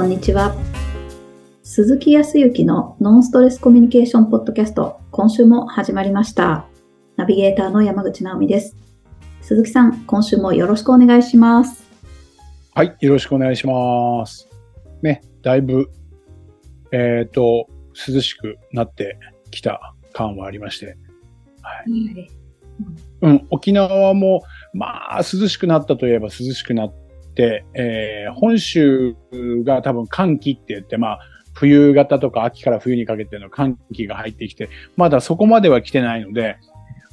こんにちは。鈴木康之のノンストレスコミュニケーションポッドキャスト、今週も始まりました。ナビゲーターの山口直美です。鈴木さん、今週もよろしくお願いします。はい、よろしくお願いします。ね、だいぶ、えっ、と、涼しくなってきた感はありまして。はい。うん、沖縄も、まあ、涼しくなったといえば涼しくなって、えー本州が多分寒気って言って、まあ、冬型とか秋から冬にかけての寒気が入ってきて、まだそこまでは来てないので、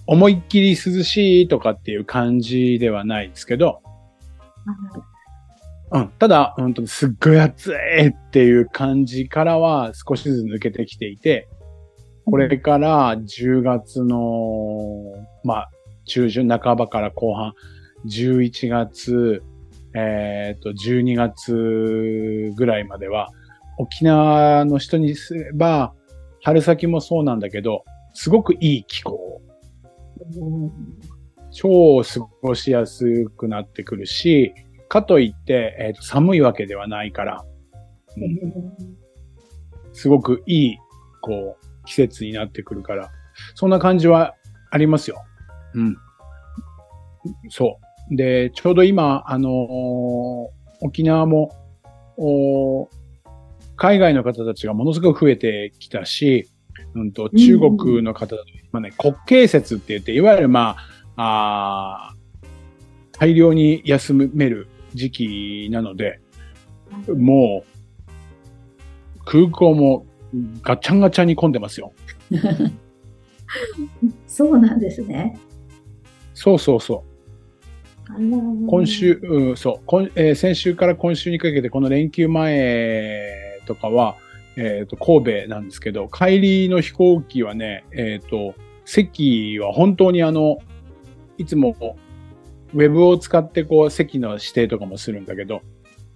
思いっきり涼しいとかっていう感じではないですけど、うん、ただ、本当にすっごい暑いっていう感じからは少しずつ抜けてきていて、これから10月の、まあ、中旬半ばから後半、11月、えっ、と、12月ぐらいまでは、沖縄の人にすれば、春先もそうなんだけど、すごくいい気候。超過ごしやすくなってくるし、かといって、えーと寒いわけではないから、すごくいい、こう、季節になってくるから、そんな感じはありますよ。うん。そう。で、ちょうど今、あのー沖縄も、お海外の方たちがものすごく増えてきたし、うんと、中国の方、まあね、国慶節って言って、いわゆるまあ、あー大量に休める時期なので、もう、空港もガチャンガチャンに混んでますよ。そうなんですね。そうそうそう。今今週、うん、そう、今えー先週から今週にかけて、この連休前とかは、えっ、と、神戸なんですけど、帰りの飛行機はね、えっ、と、席は本当にあの、いつも、ウェブを使ってこう、席の指定とかもするんだけど、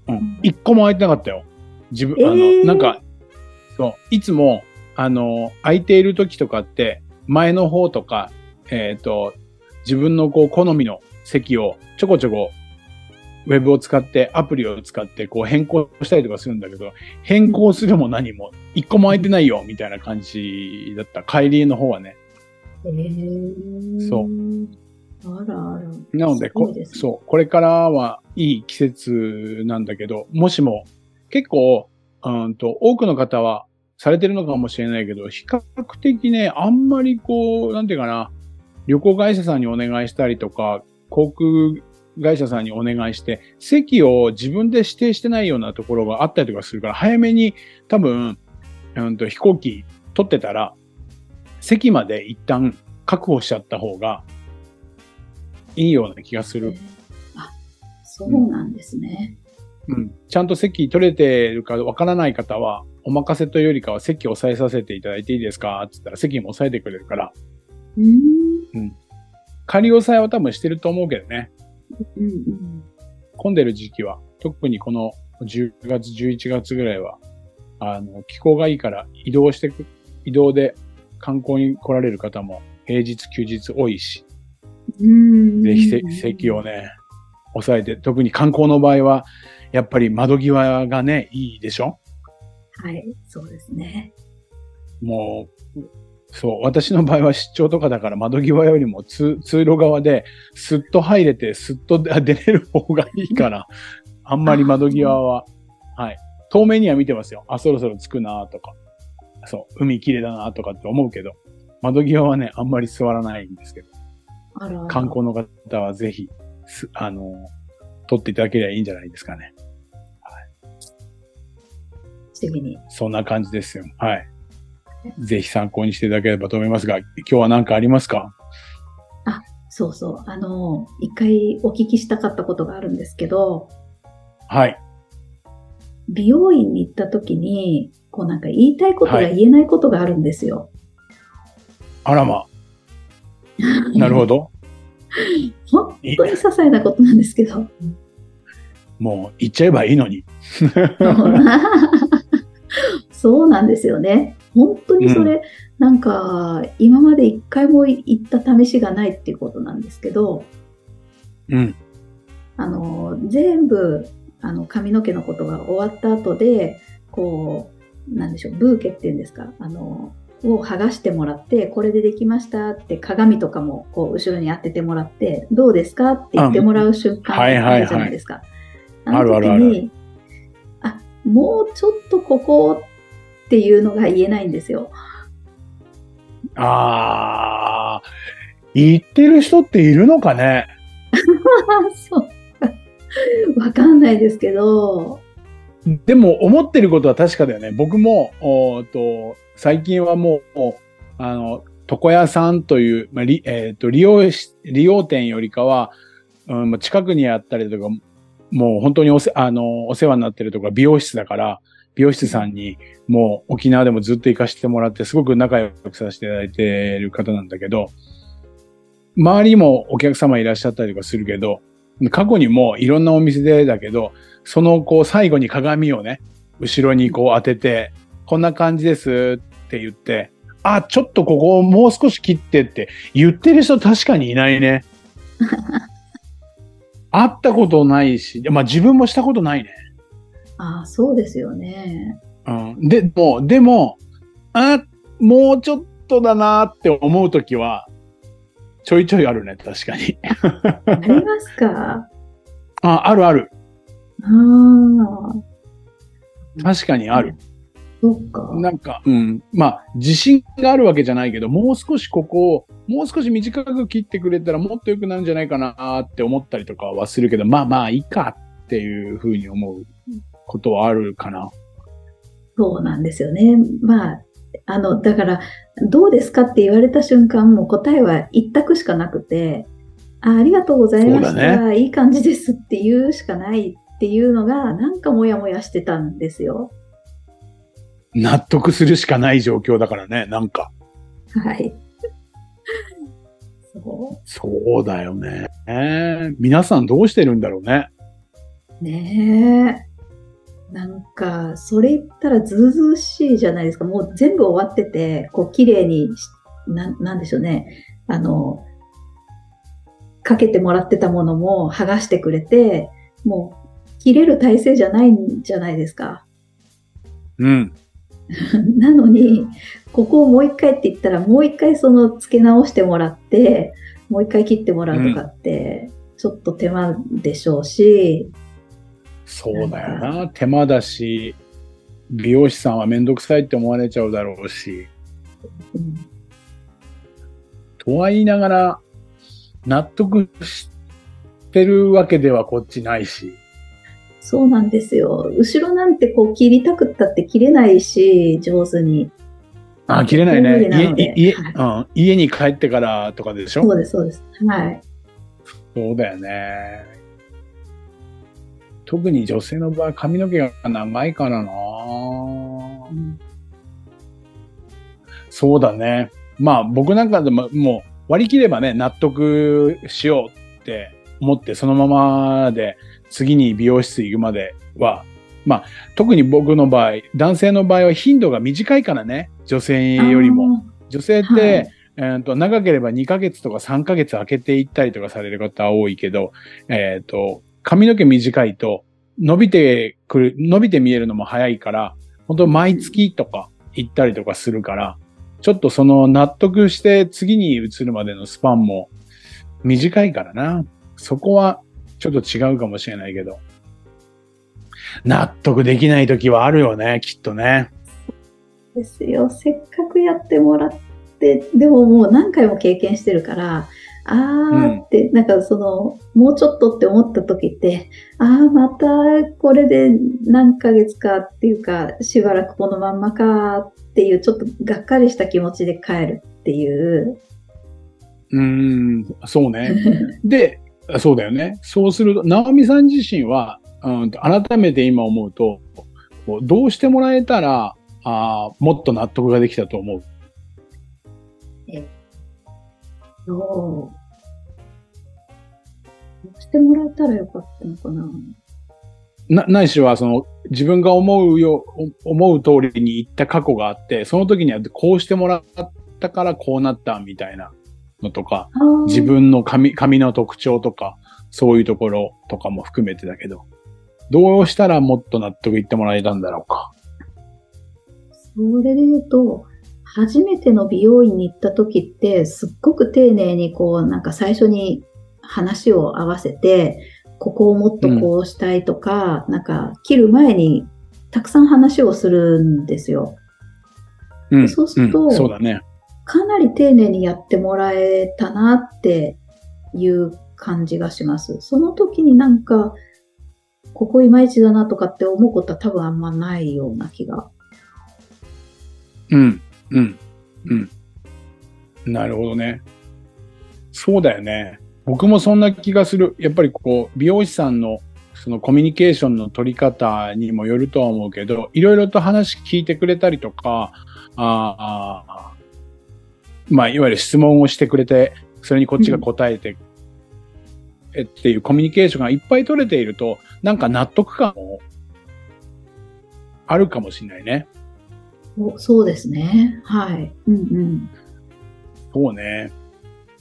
うん、一個も空いてなかったよ。自分、あの、えー。なんか、そう、いつも、あの、空いている時とかって、前の方とか、えっ、と、自分のこう、好みの席をちょこちょこ、ウェブを使って、アプリを使って、こう変更したりとかするんだけど、変更するも何も、一個も空いてないよ、みたいな感じだった。帰りの方はね。そうあらあら。なので、ねそう、これからはいい季節なんだけど、もしも、結構、うんと、多くの方はされてるのかもしれないけど、比較的ね、あんまりこう、なんていうかな、旅行会社さんにお願いしたりとか、航空会社さんにお願いして、席を自分で指定してないようなところがあったりとかするから、早めに多分、うんと、飛行機取ってたら、席まで一旦確保しちゃった方がいいような気がする。あ、そうなんですね。うん。ちゃんと席取れてるかわからない方は、お任せというよりかは席を押さえさせていただいていいですか？って言ったら席も押さえてくれるから、うーん。仮押さえは多分してると思うけどね。うんうん。混んでる時期は、特にこの10月、11月ぐらいは、あの、気候がいいから移動してく、移動で観光に来られる方も平日、休日多いし、うーんぜひせ席をね、抑えて、特に観光の場合は、やっぱり窓際がね、いいでしょ？はい、そうですね。もう、そう、私の場合は出張とかだから窓際よりも通通路側で、すっと入れて、すっと 出れる方がいいから、あんまり窓際は、はい。遠目には見てますよ。あ、そろそろ着くなとか。そう、海綺麗だなとかって思うけど、窓際はね、あんまり座らないんですけど、あらあら観光の方はぜひ、すあの、撮っていただければいいんじゃないですかね。素敵に。そんな感じですよ。はい。ぜひ参考にしていただければと思いますが、今日は何かありますか？そうそう。あの、一回お聞きしたかったことがあるんですけど、はい。美容院に行った時に、こうなんか言いたいことが言えないことがあるんですよ。あらま。なるほど。本当に些細なことなんですけど。もう行っちゃえばいいのに。そう なんですよね。本当にそれ、なんか、今まで一回も行った試しがないっていうことなんですけど、うん。あの、全部、あの、髪の毛のことが終わった後で、こう、なんでしょう、ブーケっていうんですか、あの、を剥がしてもらって、これでできましたって鏡とかもこう後ろに当ててもらって、どうですかって言ってもらう瞬間あるじゃないですか。あるあるある。あ、もうちょっとここっていうのが言えないんですよ。ああ、言ってる人っているのかね？そうわかんないですけど。でも思ってることは確かだよね。僕も、おと最近はもう、あの、床屋さんという、まありえーと、利用利用店よりかは、うん、近くにあったりとか、もう本当におせあのお世話になってるとか美容室だから、美容室さんにもう沖縄でもずっと行かせてもらって、すごく仲良くさせていただいている方なんだけど、周りにもお客様いらっしゃったりとかするけど、過去にもいろんなお店でだけど、そのこう最後に鏡をね、後ろにこう当てて、こんな感じですって言って、あ、ちょっとここをもう少し切ってって言ってる人確かにいないね。会ったことないし、まあ自分もしたことないね。ああ、そうですよね。うん。でも、でも、あ、もうちょっとだなって思うときは、ちょいちょいあるね、確かに。ありますか？あ、あるある。ああ。確かにある。そっか。なんか、うん。まあ、自信があるわけじゃないけど、もう少しここを、もう少し短く切ってくれたらもっと良くなるんじゃないかなって思ったりとかはするけど、まあまあ、いいかっていうふうに思うことはあるかな。そうなんですよね。まあ、あの、だから、どうですかって言われた瞬間、もう答えは一択しかなくて、あありがとうございました、ね、いい感じですって言うしかないっていうのが、なんかモヤモヤしてたんですよ。納得するしかない状況だからね、なんか。はい。そう。そうだよね。皆さんどうしてるんだろうね。ねえ。なんか、それ言ったらずうずうしいじゃないですか。もう全部終わってて、こう、綺麗にな、なんでしょうね。あの、かけてもらってたものも剥がしてくれて、もう、切れる体勢じゃないんじゃないですか。うん。なのに、ここをもう一回って言ったら、もう一回その付け直してもらって、もう一回切ってもらうとかって、ちょっと手間でしょうし。うん、そうだよな。手間だし、美容師さんはめんどくさいって思われちゃうだろうし。うん、とは言いながら、納得してるわけではこっちないし。そうなんですよ。後ろなんてこう切りたくったって切れないし、上手に。あ、切れないね。家家、はい、うん、家に帰ってからとかでしょ？そうです、そうです。はい。そうだよね。特に女性の場合、髪の毛が長いからな、うん、そうだね。まあ僕なんかでももう割り切ればね、納得しようって思ってそのままで次に美容室行くまでは、まあ、特に僕の場合、男性の場合は頻度が短いからね、女性よりも。女性って、はい、えーと、長ければ2ヶ月とか3ヶ月空けていったりとかされる方は多いけど、えっ、ー、と、髪の毛短いと伸びてくる、伸びて見えるのも早いから、本当毎月とか行ったりとかするから、ちょっとその納得して次に移るまでのスパンも短いからな。そこはちょっと違うかもしれないけど。納得できない時はあるよね、きっとね。ですよ。せっかくやってもらって、でももう何回も経験してるから、あーって、うん、なんかその、もうちょっとって思った時って、ああ、またこれで何ヶ月かっていうか、しばらくこのまんまかっていう、ちょっとがっかりした気持ちで帰るっていう。うん、そうね。で、そうだよね。そうすると、直美さん自身は、うん、改めて今思うと、どうしてもらえたら、あもっと納得ができたと思う。どうしてもらえたらよかったのかな。な、ないしは、その、自分が思うよ、思う通りに言った過去があって、その時にはこうしてもらったからこうなったみたいな。のとか、自分の髪、髪の特徴とか、そういうところとかも含めてだけど、どうしたらもっと納得いってもらえたんだろうか。それで言うと、初めての美容院に行った時って、すっごく丁寧にこう、なんか最初に話を合わせて、ここをもっとこうしたいとか、うん、なんか切る前にたくさん話をするんですよ。うん、そうすると、うん、そうだね。かなり丁寧にやってもらえたなっていう感じがします。その時になんか、ここいまいちだなとかって思うことは多分あんまないような気が。うん、うん、うん。なるほどね。そうだよね。僕もそんな気がする。やっぱりこう、美容師さんのそのコミュニケーションの取り方にもよるとは思うけど、いろいろと話聞いてくれたりとか、ああまあ、いわゆる質問をしてくれて、それにこっちが答えて、うん、っていうコミュニケーションがいっぱい取れていると、なんか納得感もあるかもしれないね。そうですね。はい。うんうん。そうね。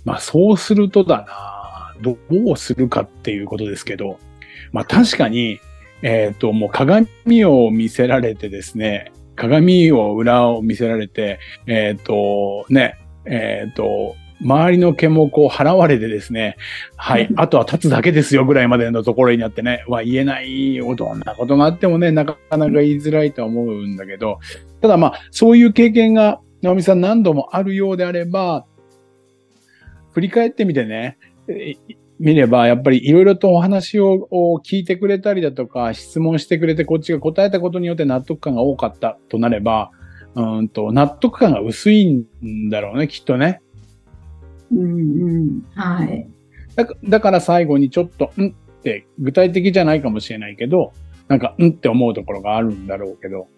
まあそうするとだな、どうするかっていうことですけど、まあ確かに、えっ、ー、と、もう鏡を見せられてですね、鏡を裏を見せられて、えっ、ー、と、ね、えっ、ー、と、周りの毛もこう払われてですね、はい、あとは立つだけですよぐらいまでのところになってね、は言えないよ、どんなことがあってもね、なかなか言いづらいとは思うんだけど、ただまあ、そういう経験が、直美さん何度もあるようであれば、振り返ってみてね、見れば、やっぱりいろいろとお話を聞いてくれたりだとか、質問してくれてこっちが答えたことによって納得感が多かったとなれば、うんと、納得感が薄いんだろうね、きっとね。うんうん。はい。だだから最後にちょっと、んって具体的じゃないかもしれないけど、なんか、んって思うところがあるんだろうけど、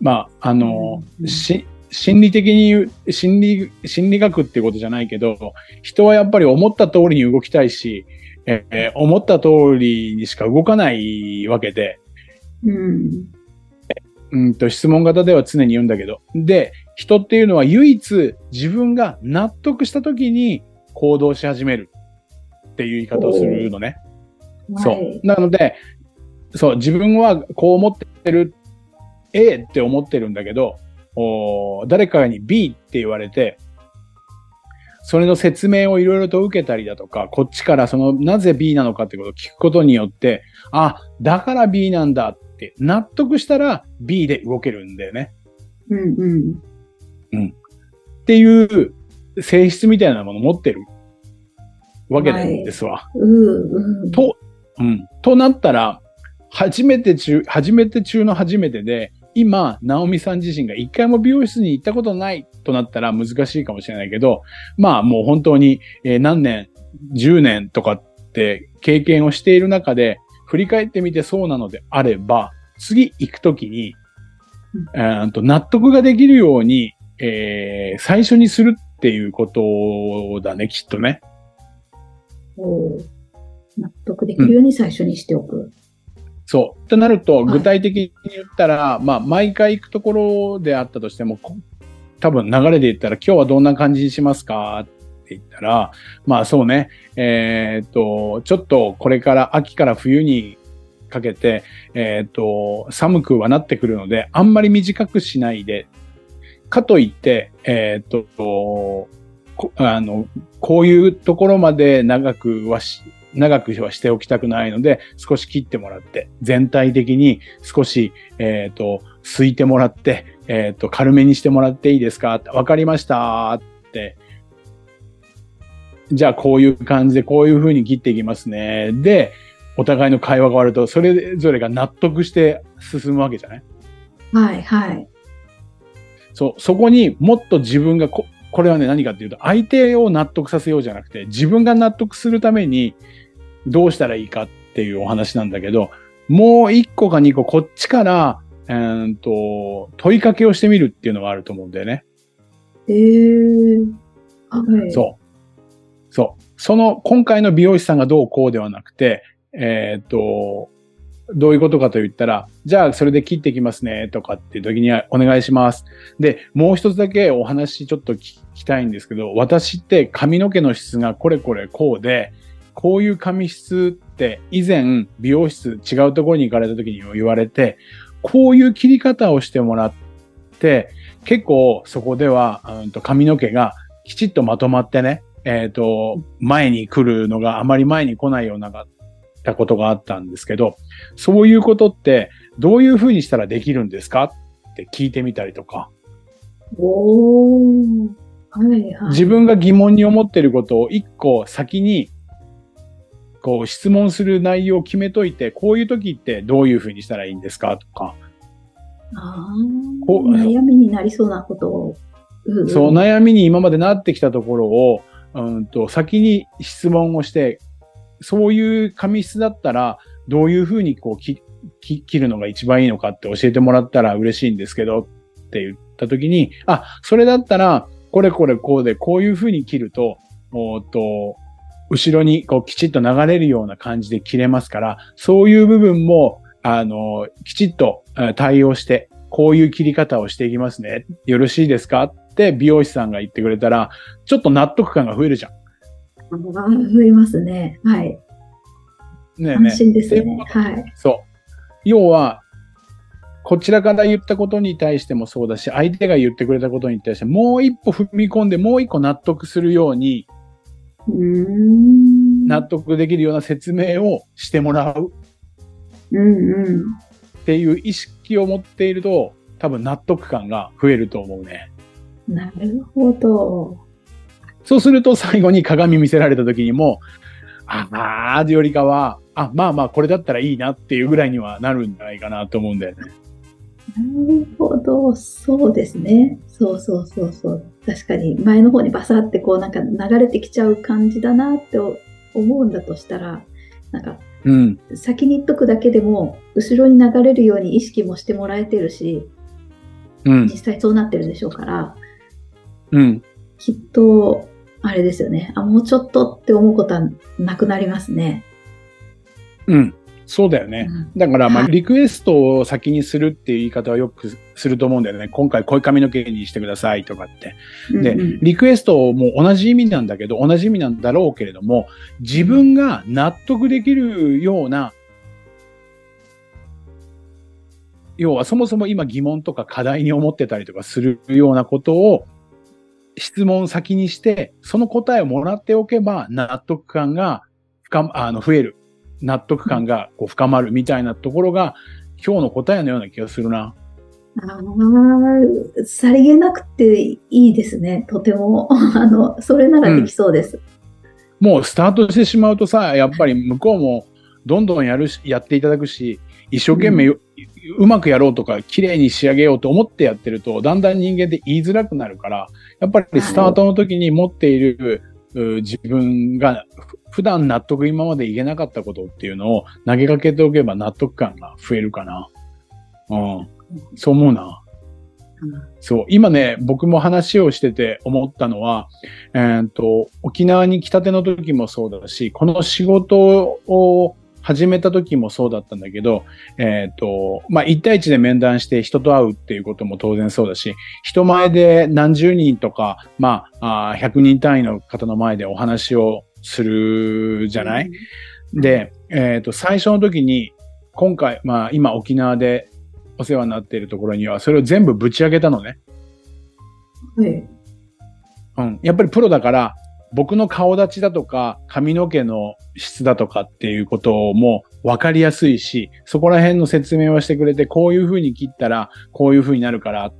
まあ、あの、うん、し、心理的に言う、心理、心理学っていうことじゃないけど、人はやっぱり思った通りに動きたいし、えー、思った通りにしか動かないわけで、うん。うんと質問型では常に言うんだけど。で、人っていうのは唯一自分が納得した時に行動し始めるっていう言い方をするのね。そう。なので、そう、自分はこう思ってる、A って思ってるんだけど、お誰かに B って言われて、それの説明をいろいろと受けたりだとか、こっちからそのなぜ B なのかってことを聞くことによって、あ、だから B なんだって納得したら B で動けるんだよね。うんうん。うん。っていう性質みたいなものを持ってるわけなんですわ。はい、うんうん、と、うん。となったら、初めて中、初めて中の初めてで、今、ナオミさん自身が一回も美容室に行ったことないとなったら難しいかもしれないけど、まあもう本当に、えー、何年、10年とかって経験をしている中で、振り返ってみてそうなのであれば、次行くときに、うん、と納得ができるように、えー、最初にするっていうことだね、きっとね。お納得できるように最初にしておく。うんそう。となると、具体的に言ったら、はい、まあ、毎回行くところであったとしても、多分流れで言ったら、今日はどんな感じにしますかって言ったら、まあそうね、えー、っと、ちょっとこれから秋から冬にかけて、えー、っと、寒くはなってくるので、あんまり短くしないで、かといって、えー、っと、あの、こういうところまで長くはし、長くはしておきたくないので、少し切ってもらって、全体的に少し、えっ、と、すいてもらって、えっ、と、軽めにしてもらっていいですか？わかりましたって、じゃあこういう感じでこういう風に切っていきますね。で、お互いの会話が終わると、それぞれが納得して進むわけじゃない？はい、はい。そう、そこにもっと自分がこ、これはね、何かっていうと、相手を納得させようじゃなくて、自分が納得するために、どうしたらいいかっていうお話なんだけど、もう一個か二個こっちから、えー、と問いかけをしてみるっていうのがあると思うんだよね。えー、はい、そう。そう。その、今回の美容師さんがどうこうではなくて、えっ、ー、と、どういうことかと言ったら、じゃあそれで切っていきますねとかっていう時にはお願いします。で、もう一つだけお話ちょっと聞きたいんですけど、私って髪の毛の質がこれこれこうで、こういう髪質って以前美容室違うところに行かれた時に言われて、こういう切り方をしてもらって、結構そこでは、うん、と髪の毛がきちっとまとまってね、えっ、ー、と、前に来るのがあまり前に来ないようなたことがあったんですけど、そういうことってどういうふうにしたらできるんですか？って聞いてみたりとか。はいはい、自分が疑問に思ってることを一個先にこう質問する内容を決めといて、こういう時ってどういうふうにしたらいいんですか？とか。あこう悩みになりそうなことを。うんうん、そう、悩みに今までなってきたところを、うんと、先に質問をして、そういう髪質だったら、どういうふうにこう切るのが一番いいのかって教えてもらったら嬉しいんですけどって言った時に、あ、それだったら、これこれこうで、こういうふうに切ると、おっと、後ろにこうきちっと流れるような感じで切れますから、そういう部分も、あの、きちっと対応して、こういう切り方をしていきますね。よろしいですか？って美容師さんが言ってくれたら、ちょっと納得感が増えるじゃん。増えますね。はい。ね安心ですね。はい。そう。要は、こちらから言ったことに対してもそうだし、相手が言ってくれたことに対して、もう一歩踏み込んで、もう一個納得するように、納得できるような説明をしてもらう。うんうん。っていう意識を持っていると、多分納得感が増えると思うね。なるほど。そうすると最後に鏡見せられた時にも、ああ、よりかは、あ、まあまあこれだったらいいなっていうぐらいにはなるんじゃないかなと思うんだよね。なるほど、そうですね。そうそうそうそう。確かに前の方にバサってこうなんか流れてきちゃう感じだなって思うんだとしたら、なんか、うん、先に言っとくだけでも、後ろに流れるように意識もしてもらえてるし、うん、実際そうなってるでしょうから、うん、きっと、あれですよね。あ、もうちょっとって思うことはなくなりますね。うん。そうだよね。だから、まあ、リクエストを先にするっていう言い方はよくすると思うんだよね。今回こういう髪の毛にしてくださいとかって。で、リクエストも同じ意味なんだけど、同じ意味なんだろうけれども、自分が納得できるような、要はそもそも今疑問とか課題に思ってたりとかするようなことを質問先にして、その答えをもらっておけば納得感が深あの増える納得感がこう深まるみたいなところが、今日の答えのような気がするな。ああ、さりげなくていいですね。とても。あの、それならできそうです、うん、もうスタートしてしまうとさ、やっぱり向こうもどんどんやるし、やっていただくし、一生懸命、うん、うまくやろうとか、綺麗に仕上げようと思ってやってると、だんだん人間って言いづらくなるから、やっぱりスタートの時に持っている、はい、自分が普段納得今まで言えなかったことっていうのを投げかけておけば納得感が増えるかな。うん。そう思うな。うん、そう。今ね、僕も話をしてて思ったのは、えー、っと、沖縄に来たての時もそうだし、この仕事を始めた時もそうだったんだけど、えっ、と、まあ、一対一で面談して人と会うっていうことも当然そうだし、人前で何十人とか、まあ、あ100人単位の方の前でお話をするじゃない、うん、で、えっ、ー、と、最初の時に、今回、まあ今沖縄でお世話になっているところには、それを全部ぶち上げたのね。はい。うん。やっぱりプロだから、僕の顔立ちだとか、髪の毛の質だとかっていうことも分かりやすいし、そこら辺の説明をしてくれて、こういう風に切ったら、こういう風になるから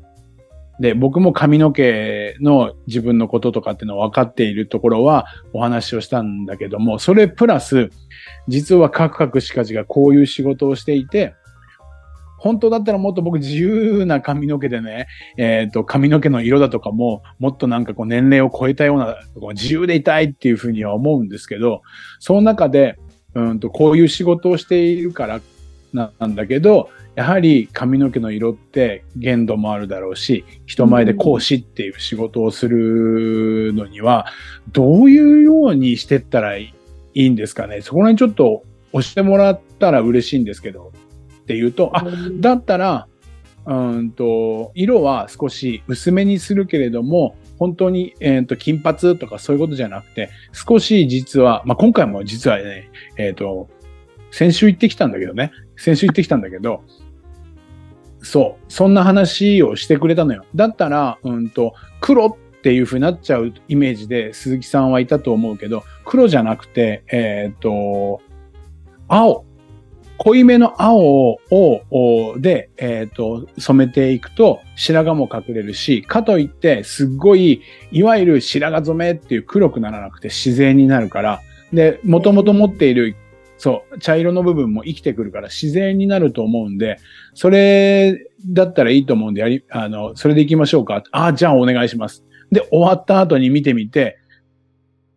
で、僕も髪の毛の自分のこととかっていうのを分かっているところはお話をしたんだけども、それプラス、実はカクカクしかじがこういう仕事をしていて、本当だったらもっと僕自由な髪の毛でね、えっ、ー、と、髪の毛の色だとかも、もっとなんかこう年齢を超えたような、自由でいたいっていうふうには思うんですけど、その中で、うんと、こういう仕事をしているからなんだけど、やはり髪の毛の色って限度もあるだろうし、人前で講師っていう仕事をするのには、どういうようにしてったらいいんですかね。そこら辺ちょっと押してもらったら嬉しいんですけど、っていうと、あ、だったら、うんと、色は少し薄めにするけれども、本当に、えっ、ー、と、金髪とかそういうことじゃなくて、少し実は、まあ、今回も実はね、えっ、ー、と、先週行ってきたんだけどね。先週行ってきたんだけど、そう、そんな話をしてくれたのよ。だったら、うんと、黒っていう風になっちゃうイメージで鈴木さんはいたと思うけど、黒じゃなくて、えっ、と、青。濃いめの青を、で、えっ、と、染めていくと白髪も隠れるし、かといってすっごい、いわゆる白髪染めっていう黒くならなくて自然になるから、で、もともと持っている、そう、茶色の部分も生きてくるから自然になると思うんで、それだったらいいと思うんで、やり、あの、それで行きましょうか。ああ、じゃあお願いします。で、終わった後に見てみて、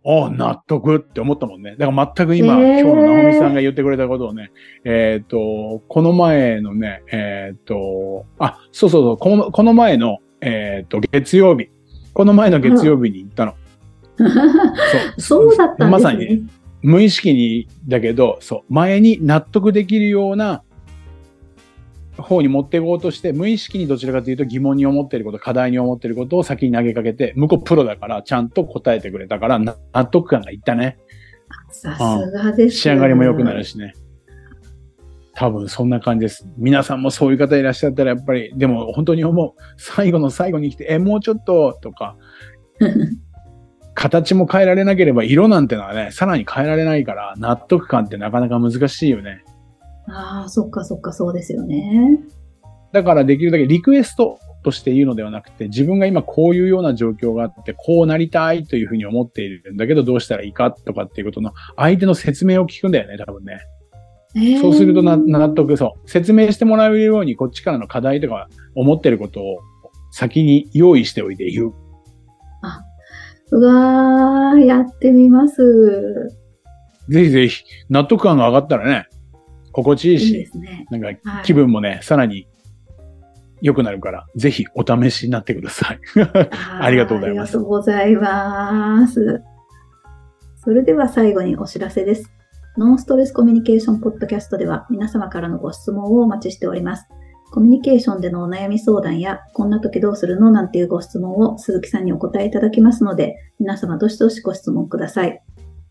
ああ、納得って思ったもんね。だから全く今、えー、今日の直美さんが言ってくれたことをね、えっ、ー、と、この前のね、えっ、ー、と、あ、そうそうそう、このこの前の、えっ、と、月曜日。この前の月曜日に行ったの。そう そうだったんですね。まさに、無意識に、だけど、そう、前に納得できるような方に持っていこうとして、無意識にどちらかというと疑問に思っていること、課題に思っていることを先に投げかけて、向こうプロだからちゃんと答えてくれたから、納得感がいったね。さすがです、ね、仕上がりも良くなるしね。多分そんな感じです。皆さんもそういう方いらっしゃったらやっぱり、でも本当に思う。最後の最後に来て、え、もうちょっととか、形も変えられなければ色なんてのはね、さらに変えられないから納得感ってなかなか難しいよね。ああ、そっかそっか、そうですよね。だからできるだけリクエストとして言うのではなくて、自分が今こういうような状況があって、こうなりたいというふうに思っているんだけど、どうしたらいいかとかっていうことの相手の説明を聞くんだよね、多分ね。えー、そうすると納得、そう。説明してもらえるように、こっちからの課題とか思ってることを先に用意しておいて言う。あ、うわー、やってみます。ぜひぜひ、納得感が上がったらね、心地いいし、いいね、なんか気分もね、はい、さらに良くなるから、ぜひお試しになってください。ありがとうございます。ありがとうございます。それでは最後にお知らせです。ノンストレスコミュニケーションポッドキャストでは皆様からのご質問をお待ちしております。コミュニケーションでのお悩み相談や、こんな時どうするのなんていうご質問を鈴木さんにお答えいただきますので、皆様どしどしご質問ください。